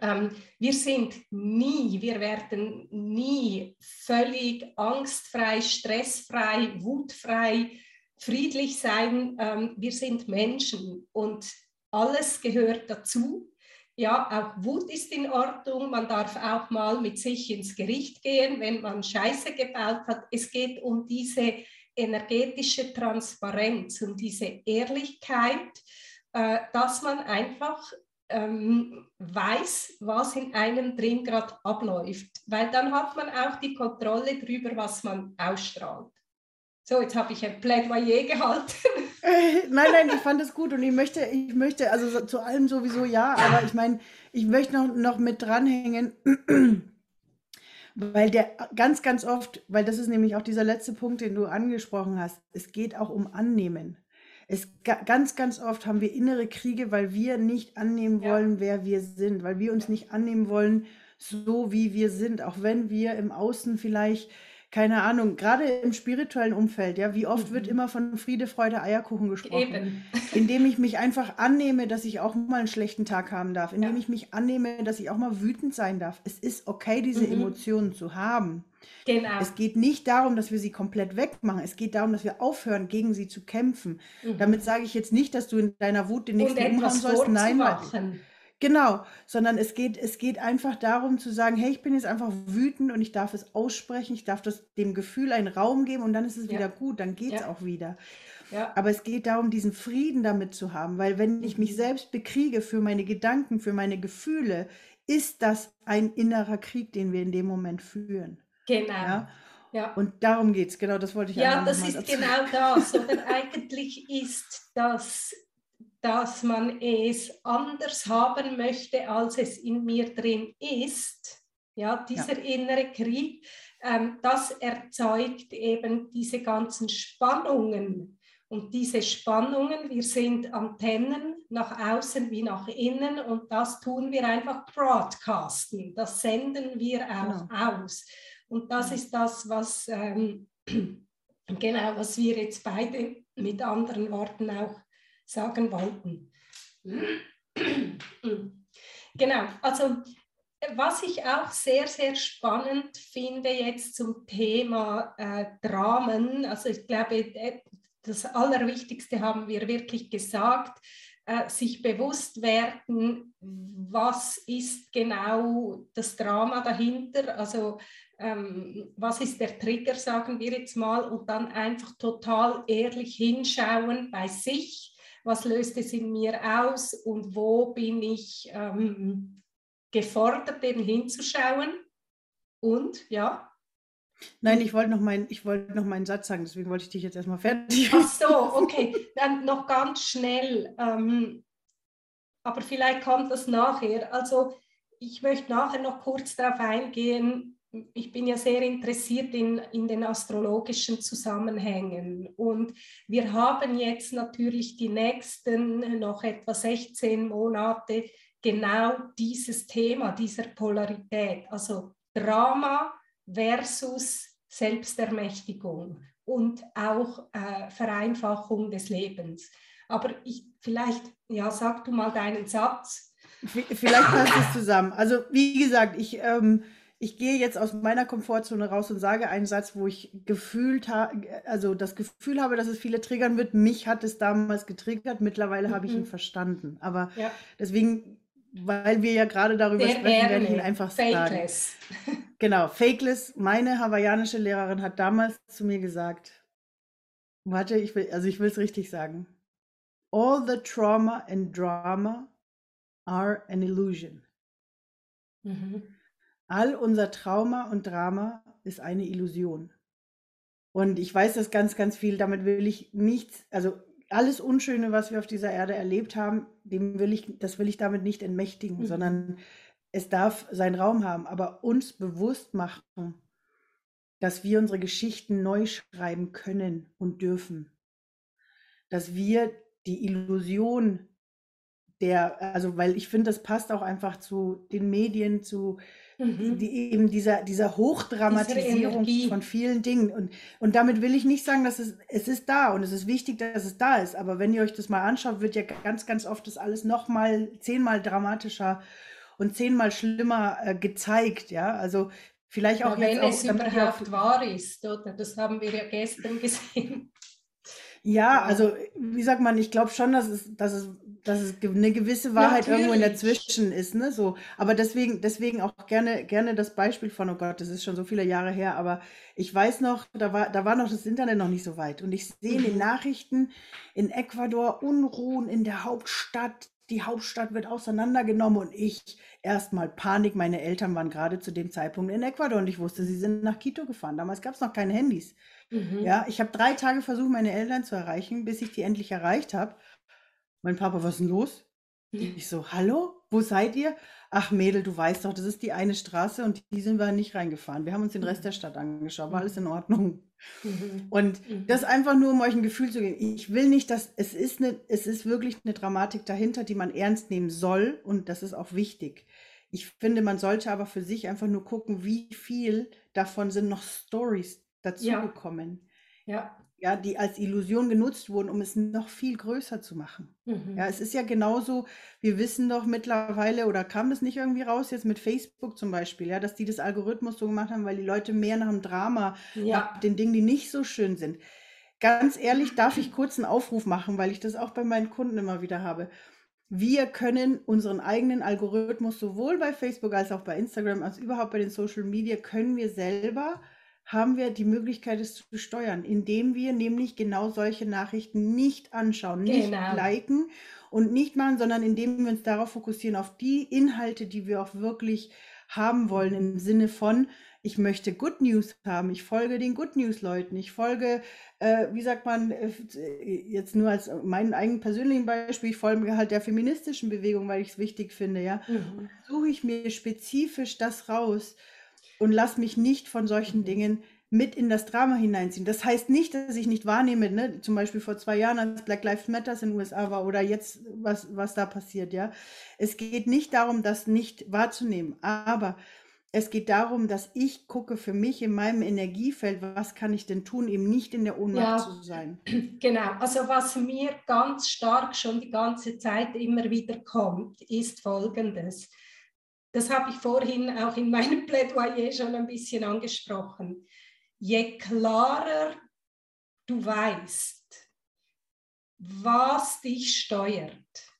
ähm, wir sind nie, wir werden nie völlig angstfrei, stressfrei, wutfrei, friedlich sein. Ähm, wir sind Menschen und alles gehört dazu. Ja, auch Wut ist in Ordnung. Man darf auch mal mit sich ins Gericht gehen, wenn man Scheiße gebaut hat. Es geht um diese energetische Transparenz, um diese Ehrlichkeit, äh, dass man einfach ähm, weiß, was in einem drin gerade abläuft, weil dann hat man auch die Kontrolle darüber, was man ausstrahlt. So, jetzt habe ich ein Plädoyer gehalten. Äh, nein, nein, ich fand es gut und ich möchte, ich möchte, also zu allem sowieso ja, aber ich meine, ich möchte noch, noch mit dranhängen, weil der ganz, ganz oft, weil das ist nämlich auch dieser letzte Punkt, den du angesprochen hast, es geht auch um Annehmen. Es ganz, ganz oft haben wir innere Kriege, weil wir nicht annehmen Ja. wollen, wer wir sind, weil wir uns nicht annehmen wollen, so wie wir sind, auch wenn wir im Außen vielleicht keine Ahnung, gerade im spirituellen Umfeld, ja, wie oft wird mhm. immer von Friede, Freude, Eierkuchen gesprochen? Eben. Indem ich mich einfach annehme, dass ich auch mal einen schlechten Tag haben darf, indem Ja. ich mich annehme, dass ich auch mal wütend sein darf. Es ist okay, diese Mhm. Emotionen zu haben. Genau. Es geht nicht darum, dass wir sie komplett wegmachen. Es geht darum, dass wir aufhören, gegen sie zu kämpfen. Mhm. Damit sage ich jetzt nicht, dass du in deiner Wut den nächsten umhauen sollst. Nein, machen. Genau, sondern es geht, es geht einfach darum zu sagen, hey, ich bin jetzt einfach wütend und ich darf es aussprechen, ich darf das, dem Gefühl einen Raum geben und dann ist es ja. wieder gut, dann geht es ja. auch wieder. Ja. Aber es geht darum, diesen Frieden damit zu haben, weil wenn ich mich mhm. selbst bekriege für meine Gedanken, für meine Gefühle, ist das ein innerer Krieg, den wir in dem Moment führen. Genau. Ja? Ja. Und darum geht es, genau, das wollte ich Ja, das ist dazu. genau das. Oder eigentlich ist das, dass man es anders haben möchte, als es in mir drin ist. Ja, dieser ja. innere Krieg, ähm, das erzeugt eben diese ganzen Spannungen. Und diese Spannungen, wir sind Antennen nach außen wie nach innen und das tun wir einfach broadcasten. Das senden wir auch genau. aus. Und das ist das, was, ähm, genau, was wir jetzt beide mit anderen Worten auch sagen wollten. genau, also was ich auch sehr, sehr spannend finde jetzt zum Thema äh, Dramen, also ich glaube, äh, das Allerwichtigste haben wir wirklich gesagt, äh, sich bewusst werden, was ist genau das Drama dahinter, also ähm, was ist der Trigger, sagen wir jetzt mal, und dann einfach total ehrlich hinschauen bei sich, was löst es in mir aus und wo bin ich ähm, gefordert, eben hinzuschauen. Und ja, Nein, ich wollte noch, mein, wollt noch meinen Satz sagen, deswegen wollte ich dich jetzt erstmal fertig Ach so, okay. Dann noch ganz schnell. Ähm, aber vielleicht kommt das nachher. Also ich möchte nachher noch kurz darauf eingehen. Ich bin ja sehr interessiert in, in den astrologischen Zusammenhängen. Und wir haben jetzt natürlich die nächsten noch etwa 16 Monate genau dieses Thema, dieser Polarität. Also Drama, versus Selbstermächtigung und auch äh, Vereinfachung des Lebens. Aber ich vielleicht, ja, sag du mal deinen Satz. Vielleicht passt es zusammen. Also wie gesagt, ich, ähm, ich gehe jetzt aus meiner Komfortzone raus und sage einen Satz, wo ich gefühlt habe, also das Gefühl habe, dass es viele triggern wird. Mich hat es damals getriggert, mittlerweile mhm. habe ich ihn mhm. verstanden. Aber ja. deswegen weil wir ja gerade darüber Der sprechen, werde ich ihn einfach sagen. Genau, Fakeless. Meine hawaiianische Lehrerin hat damals zu mir gesagt, warte, ich will, also ich will es richtig sagen. All the trauma and drama are an illusion. Mhm. All unser Trauma und Drama ist eine Illusion. Und ich weiß das ganz, ganz viel. Damit will ich nichts, also alles Unschöne, was wir auf dieser Erde erlebt haben, dem will ich, das will ich damit nicht entmächtigen, mhm. sondern es darf seinen Raum haben, aber uns bewusst machen, dass wir unsere Geschichten neu schreiben können und dürfen. Dass wir die Illusion der, also weil ich finde, das passt auch einfach zu den Medien, zu Mhm. Die, eben dieser, dieser Hochdramatisierung von vielen Dingen. Und, und damit will ich nicht sagen, dass es, es ist da und es ist wichtig, dass es da ist. Aber wenn ihr euch das mal anschaut, wird ja ganz, ganz oft das alles nochmal zehnmal dramatischer und zehnmal schlimmer äh, gezeigt. Ja, also vielleicht auch ja, jetzt wenn auch, es überhaupt wahr ist, oder? Das haben wir ja gestern gesehen. Ja, also wie sagt man, ich glaube schon, dass es, dass es, dass es eine gewisse Wahrheit Natürlich. irgendwo in dazwischen ist, ne? So, aber deswegen, deswegen auch gerne, gerne das Beispiel von, oh Gott, das ist schon so viele Jahre her, aber ich weiß noch, da war, da war noch das Internet noch nicht so weit. Und ich sehe in den mhm. Nachrichten in Ecuador Unruhen in der Hauptstadt, die Hauptstadt wird auseinandergenommen und ich erstmal Panik. Meine Eltern waren gerade zu dem Zeitpunkt in Ecuador und ich wusste, sie sind nach Quito gefahren. Damals gab es noch keine Handys. Mhm. Ja, ich habe drei Tage versucht, meine Eltern zu erreichen, bis ich die endlich erreicht habe. Mein Papa, was ist denn los? Mhm. Ich so, hallo, wo seid ihr? Ach Mädel, du weißt doch, das ist die eine Straße und die sind wir nicht reingefahren. Wir haben uns den Rest der Stadt angeschaut, war alles in Ordnung. Mhm. Und mhm. das einfach nur, um euch ein Gefühl zu geben. Ich will nicht, dass es ist eine, es ist wirklich eine Dramatik dahinter, die man ernst nehmen soll und das ist auch wichtig. Ich finde, man sollte aber für sich einfach nur gucken, wie viel davon sind noch Stories, dazugekommen. Ja. ja. Ja, die als Illusion genutzt wurden, um es noch viel größer zu machen. Mhm. Ja, es ist ja genauso, wir wissen doch mittlerweile, oder kam es nicht irgendwie raus, jetzt mit Facebook zum Beispiel, ja, dass die das Algorithmus so gemacht haben, weil die Leute mehr nach dem Drama, ja. nach den Dingen, die nicht so schön sind. Ganz ehrlich, darf ich kurz einen Aufruf machen, weil ich das auch bei meinen Kunden immer wieder habe. Wir können unseren eigenen Algorithmus sowohl bei Facebook als auch bei Instagram, als überhaupt bei den Social Media, können wir selber haben wir die Möglichkeit, es zu steuern, indem wir nämlich genau solche Nachrichten nicht anschauen, nicht genau. liken und nicht machen, sondern indem wir uns darauf fokussieren, auf die Inhalte, die wir auch wirklich haben wollen, im Sinne von, ich möchte Good News haben, ich folge den Good News Leuten, ich folge, äh, wie sagt man, äh, jetzt nur als meinen eigenen persönlichen Beispiel, ich folge halt der feministischen Bewegung, weil ich es wichtig finde, ja, mhm. suche ich mir spezifisch das raus, und lass mich nicht von solchen Dingen mit in das Drama hineinziehen. Das heißt nicht, dass ich nicht wahrnehme, ne? zum Beispiel vor zwei Jahren, als Black Lives Matter in den USA war oder jetzt, was, was da passiert, ja. Es geht nicht darum, das nicht wahrzunehmen, aber es geht darum, dass ich gucke für mich in meinem Energiefeld, was kann ich denn tun, eben nicht in der Ohnmacht ja, zu sein. Genau, also was mir ganz stark schon die ganze Zeit immer wieder kommt, ist Folgendes das habe ich vorhin auch in meinem Plädoyer schon ein bisschen angesprochen. Je klarer du weißt, was dich steuert,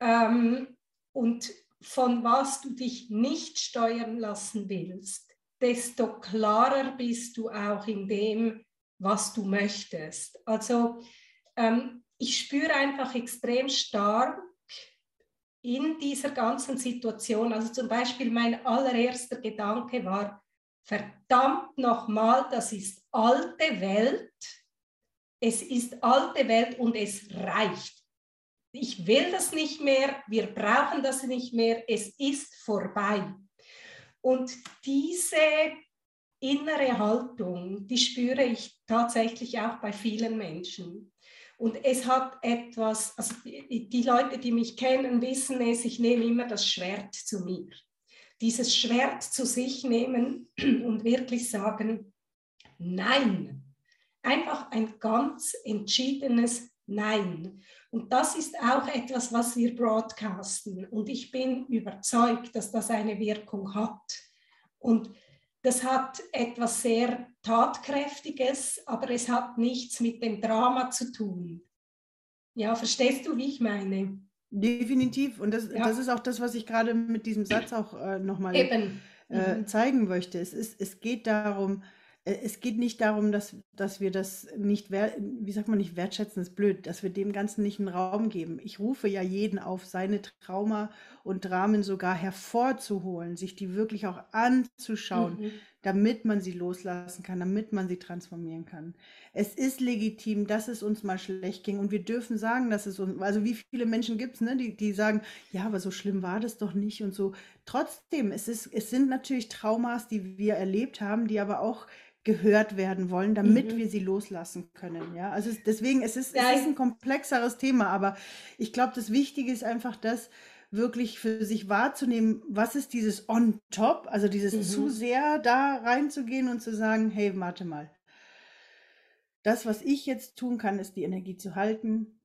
ähm, und von was du dich nicht steuern lassen willst, desto klarer bist du auch in dem, was du möchtest. Also ähm, ich spüre einfach extrem stark in dieser ganzen Situation, also zum Beispiel mein allererster Gedanke war, verdammt nochmal, das ist alte Welt, es ist alte Welt und es reicht. Ich will das nicht mehr, wir brauchen das nicht mehr, es ist vorbei. Und diese innere Haltung, die spüre ich tatsächlich auch bei vielen Menschen. Und es hat etwas, also die, die Leute, die mich kennen, wissen es, ich nehme immer das Schwert zu mir. Dieses Schwert zu sich nehmen und wirklich sagen, nein. Einfach ein ganz entschiedenes Nein. Und das ist auch etwas, was wir broadcasten. Und ich bin überzeugt, dass das eine Wirkung hat. Und das hat etwas sehr Tatkräftiges, aber es hat nichts mit dem Drama zu tun. Ja, verstehst du, wie ich meine? Definitiv. Und das, ja. das ist auch das, was ich gerade mit diesem Satz auch äh, nochmal äh, mhm. zeigen möchte. Es, ist, es geht darum, es geht nicht darum, dass, dass wir das nicht, wie sagt man nicht, wertschätzen, ist blöd, dass wir dem Ganzen nicht einen Raum geben. Ich rufe ja jeden auf, seine Trauma und Dramen sogar hervorzuholen, sich die wirklich auch anzuschauen, mhm. Damit man sie loslassen kann, damit man sie transformieren kann. Es ist legitim, dass es uns mal schlecht ging und wir dürfen sagen, dass es uns, also wie viele Menschen gibt es, ne, die, die sagen, ja, aber so schlimm war das doch nicht und so. Trotzdem, es, ist, es sind natürlich Traumas, die wir erlebt haben, die aber auch gehört werden wollen, damit mhm. wir sie loslassen können. Ja, also deswegen es ist es ist ein komplexeres Thema, aber ich glaube, das Wichtige ist einfach, das wirklich für sich wahrzunehmen, was ist dieses on top, also dieses mhm. zu sehr da reinzugehen und zu sagen, hey, warte mal. Das, was ich jetzt tun kann, ist die Energie zu halten,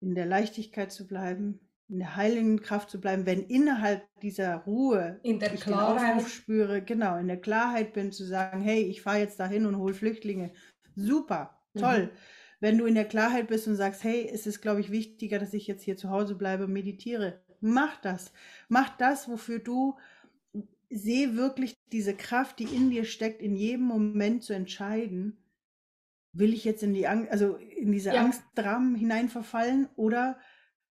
in der Leichtigkeit zu bleiben, in der heiligen Kraft zu bleiben, wenn innerhalb dieser Ruhe in der ich Klarheit den spüre, genau, in der Klarheit bin, zu sagen, hey, ich fahre jetzt dahin und hole Flüchtlinge. Super, toll. Mhm. Wenn du in der Klarheit bist und sagst, hey, es ist, glaube ich, wichtiger, dass ich jetzt hier zu Hause bleibe und meditiere, mach das. Mach das, wofür du sehe wirklich diese Kraft, die in dir steckt, in jedem Moment zu entscheiden, will ich jetzt in die Angst, also in diese ja. Angstdramen hineinverfallen oder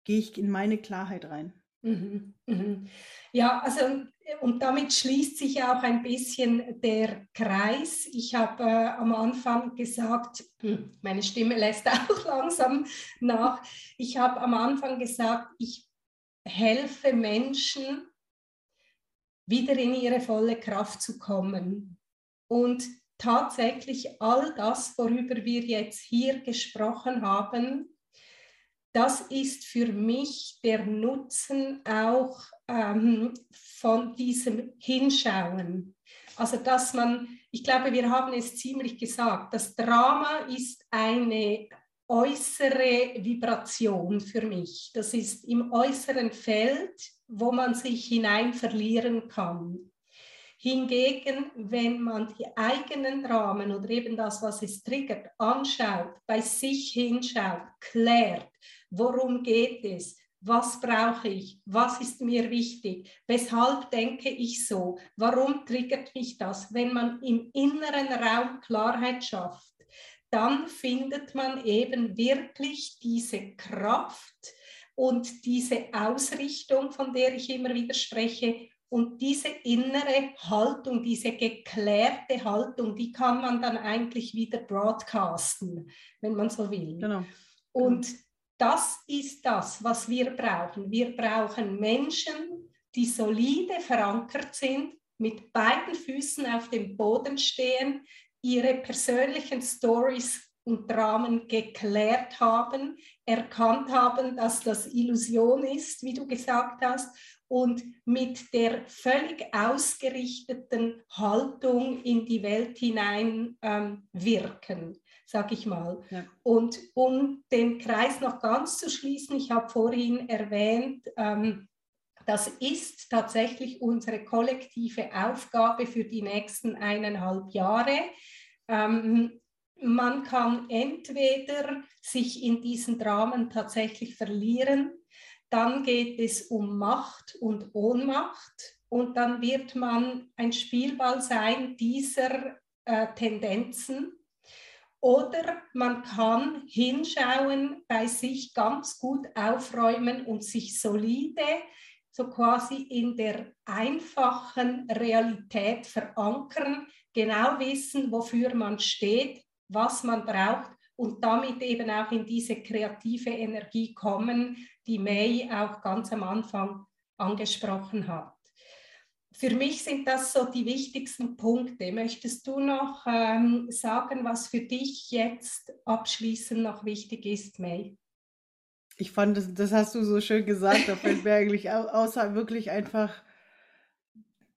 gehe ich in meine Klarheit rein. Mhm, mhm. Ja, also und damit schließt sich auch ein bisschen der Kreis. Ich habe äh, am Anfang gesagt, hm, meine Stimme lässt auch langsam nach. Ich habe am Anfang gesagt, ich helfe Menschen, wieder in ihre volle Kraft zu kommen. Und tatsächlich all das, worüber wir jetzt hier gesprochen haben, das ist für mich der Nutzen auch ähm, von diesem Hinschauen. Also dass man, ich glaube, wir haben es ziemlich gesagt, das Drama ist eine äußere Vibration für mich. Das ist im äußeren Feld, wo man sich hinein verlieren kann. Hingegen, wenn man die eigenen Rahmen oder eben das, was es triggert, anschaut, bei sich hinschaut, klärt, worum geht es, was brauche ich, was ist mir wichtig, weshalb denke ich so, warum triggert mich das, wenn man im inneren Raum Klarheit schafft, dann findet man eben wirklich diese Kraft und diese Ausrichtung, von der ich immer wieder spreche. Und diese innere Haltung, diese geklärte Haltung, die kann man dann eigentlich wieder broadcasten, wenn man so will. Genau. Und das ist das, was wir brauchen. Wir brauchen Menschen, die solide verankert sind, mit beiden Füßen auf dem Boden stehen, ihre persönlichen Stories und Dramen geklärt haben, erkannt haben, dass das Illusion ist, wie du gesagt hast, und mit der völlig ausgerichteten Haltung in die Welt hinein ähm, wirken sag ich mal. Ja. Und um den Kreis noch ganz zu schließen, ich habe vorhin erwähnt, ähm, das ist tatsächlich unsere kollektive Aufgabe für die nächsten eineinhalb Jahre. Ähm, man kann entweder sich in diesen Dramen tatsächlich verlieren, dann geht es um Macht und Ohnmacht und dann wird man ein Spielball sein dieser äh, Tendenzen. Oder man kann hinschauen, bei sich ganz gut aufräumen und sich solide, so quasi in der einfachen Realität verankern, genau wissen, wofür man steht, was man braucht und damit eben auch in diese kreative Energie kommen, die May auch ganz am Anfang angesprochen hat. Für mich sind das so die wichtigsten Punkte. Möchtest du noch ähm, sagen, was für dich jetzt abschließend noch wichtig ist, May? Ich fand, das, das hast du so schön gesagt. Da fällt mir eigentlich außer wirklich einfach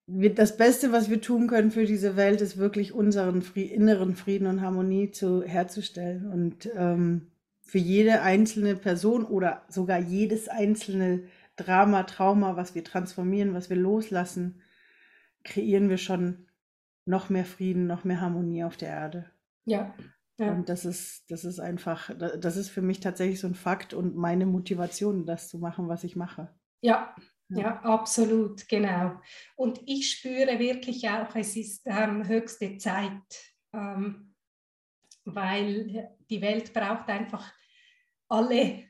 das Beste, was wir tun können für diese Welt, ist wirklich unseren Fried, inneren Frieden und Harmonie zu, herzustellen. Und ähm, für jede einzelne Person oder sogar jedes einzelne Drama, Trauma, was wir transformieren, was wir loslassen, kreieren wir schon noch mehr Frieden, noch mehr Harmonie auf der Erde. Ja. Ja. Und das ist, das ist einfach, das ist für mich tatsächlich so ein Fakt und meine Motivation, das zu machen, was ich mache. Ja, ja, absolut, genau. Und ich spüre wirklich auch, es ist ähm, höchste Zeit, ähm, weil die Welt braucht einfach alle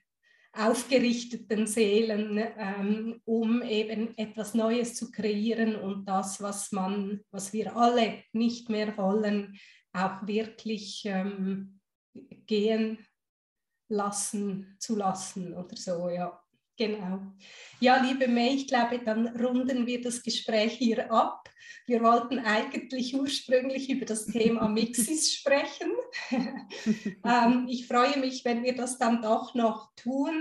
aufgerichteten Seelen, ähm, um eben etwas Neues zu kreieren und das, was man, was wir alle nicht mehr wollen, auch wirklich ähm, gehen lassen zu lassen oder so, ja. Genau. Ja, liebe May, ich glaube, dann runden wir das Gespräch hier ab. Wir wollten eigentlich ursprünglich über das Thema Mixis sprechen. ähm, ich freue mich, wenn wir das dann doch noch tun,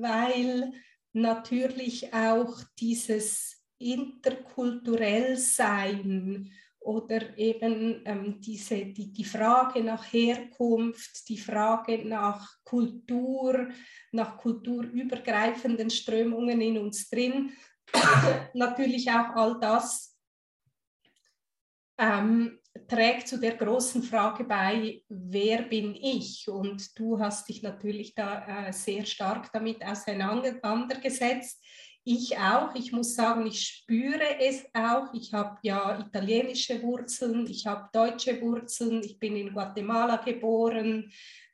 weil natürlich auch dieses interkulturell Sein oder eben ähm, diese, die, die Frage nach Herkunft, die Frage nach Kultur, nach kulturübergreifenden Strömungen in uns drin. Natürlich auch all das ähm, trägt zu der großen Frage bei, wer bin ich? Und du hast dich natürlich da äh, sehr stark damit auseinandergesetzt ich auch. Ich muss sagen, ich spüre es auch. Ich habe ja italienische Wurzeln, ich habe deutsche Wurzeln, ich bin in Guatemala geboren.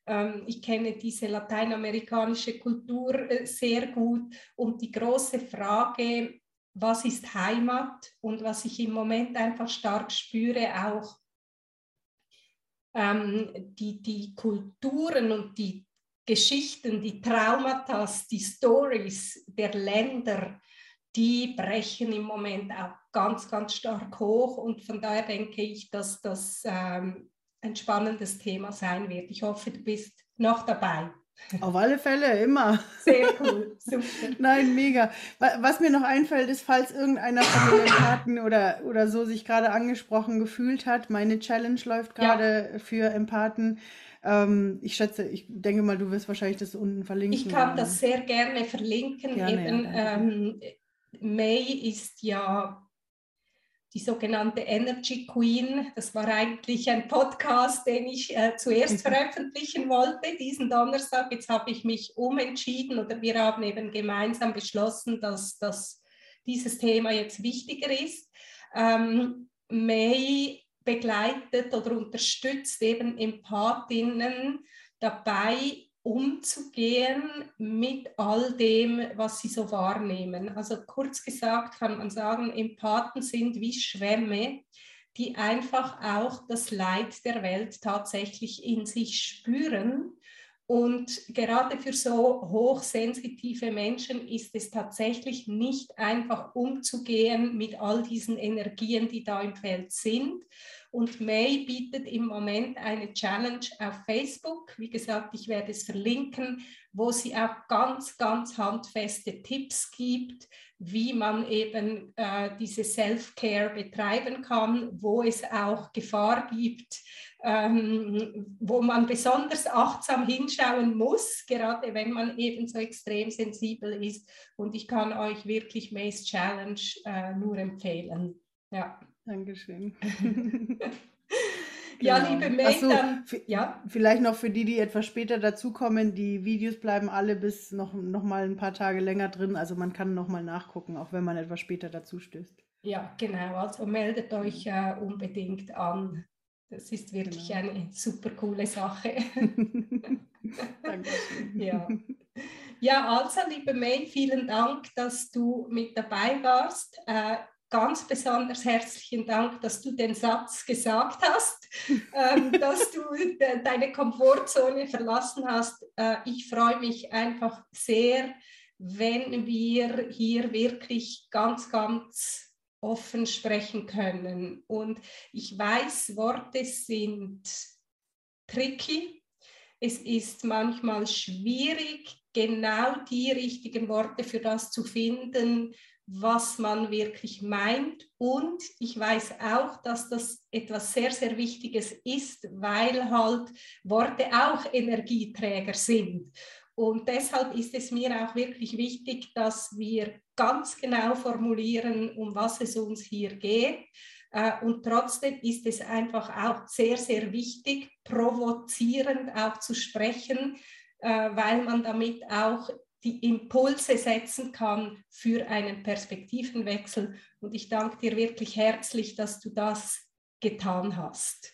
Ähm, ich kenne diese lateinamerikanische Kultur äh, sehr gut. Und die große Frage, was ist Heimat und was ich im Moment einfach stark spüre, auch ähm, die, die Kulturen und die Geschichten, die Traumata, die Stories der Länder, die brechen im Moment auch ganz, ganz stark hoch. Und von daher denke ich, dass das ähm, ein spannendes Thema sein wird. Ich hoffe, du bist noch dabei. Auf alle Fälle, immer. Sehr cool, super. Nein, mega. Was mir noch einfällt, ist, falls irgendeiner von den Empathen oder, oder so sich gerade angesprochen gefühlt hat, meine Challenge läuft gerade ja. für Empathen. Ähm, ich schätze, ich denke mal, du wirst wahrscheinlich das unten verlinken. Ich kann das sehr gerne verlinken. Gerne, Eben, ja, ähm, May ist ja die sogenannte Energy Queen. Das war eigentlich ein Podcast, den ich äh, zuerst veröffentlichen wollte, diesen Donnerstag. Jetzt habe ich mich umentschieden oder wir haben eben gemeinsam beschlossen, dass, dass dieses Thema jetzt wichtiger ist. Ähm, May begleitet oder unterstützt eben Empathinnen dabei, umzugehen mit all dem, was sie so wahrnehmen. Also kurz gesagt kann man sagen, Empathen sind wie Schwämme, die einfach auch das Leid der Welt tatsächlich in sich spüren und gerade für so hochsensitive Menschen ist es tatsächlich nicht einfach umzugehen mit all diesen Energien, die da im Feld sind. Und May bietet im Moment eine Challenge auf Facebook. Wie gesagt, ich werde es verlinken, wo sie auch ganz, ganz handfeste Tipps gibt, wie man eben äh, diese Self-Care betreiben kann, wo es auch Gefahr gibt, ähm, wo man besonders achtsam hinschauen muss, gerade wenn man eben so extrem sensibel ist. Und ich kann euch wirklich Maze Challenge äh, nur empfehlen. Ja. Dankeschön. Ja, genau. liebe May, so, dann, ja. Vielleicht noch für die, die etwas später dazukommen, die Videos bleiben alle bis noch, noch mal ein paar Tage länger drin. Also man kann noch mal nachgucken, auch wenn man etwas später dazu stößt. Ja, genau. Also meldet euch äh, unbedingt an. Das ist wirklich genau. eine super coole Sache. Dankeschön. ja. ja, also liebe May, vielen Dank, dass du mit dabei warst. Äh, ganz besonders herzlichen Dank, dass du den Satz gesagt hast, ähm, dass du de deine Komfortzone verlassen hast. Äh, ich freue mich einfach sehr, wenn wir hier wirklich ganz, ganz offen sprechen können. Und ich weiß, Worte sind tricky. Es ist manchmal schwierig, genau die richtigen Worte für das zu finden, was man wirklich meint. Und ich weiß auch, dass das etwas sehr, sehr Wichtiges ist, weil halt Worte auch Energieträger sind. Und deshalb ist es mir auch wirklich wichtig, dass wir ganz genau formulieren, um was es uns hier geht. Äh, und trotzdem ist es einfach auch sehr, sehr wichtig, provozierend auch zu sprechen, äh, weil man damit auch die Impulse setzen kann für einen Perspektivenwechsel. Und ich danke dir wirklich herzlich, dass du das getan hast.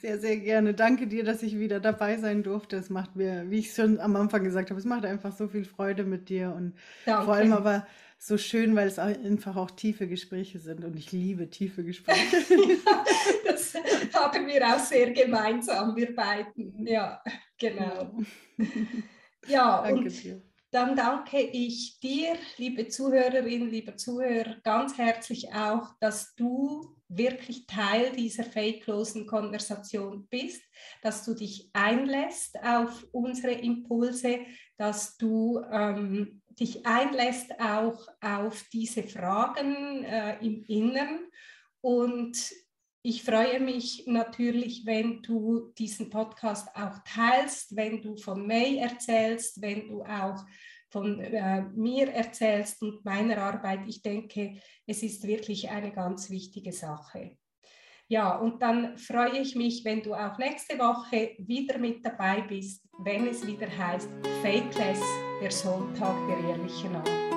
Sehr, sehr gerne. Danke dir, dass ich wieder dabei sein durfte. Es macht mir, wie ich schon am Anfang gesagt habe, es macht einfach so viel Freude mit dir und Danke. vor allem aber so schön, weil es einfach auch tiefe Gespräche sind und ich liebe tiefe Gespräche. ja, das haben wir auch sehr gemeinsam, wir beiden. Ja, genau. Ja, Danke dir. dann danke ich dir, liebe Zuhörerinnen, lieber Zuhörer, ganz herzlich auch, dass du wirklich Teil dieser fakelosen Konversation bist, dass du dich einlässt auf unsere Impulse, dass du ähm, dich einlässt auch auf diese Fragen äh, im Inneren. Und ich freue mich natürlich, wenn du diesen Podcast auch teilst, wenn du von May erzählst, wenn du auch von äh, mir erzählst und meiner Arbeit. Ich denke, es ist wirklich eine ganz wichtige Sache. Ja, und dann freue ich mich, wenn du auch nächste Woche wieder mit dabei bist, wenn es wieder heißt Fakeless, der Sonntag der ehrlichen Art.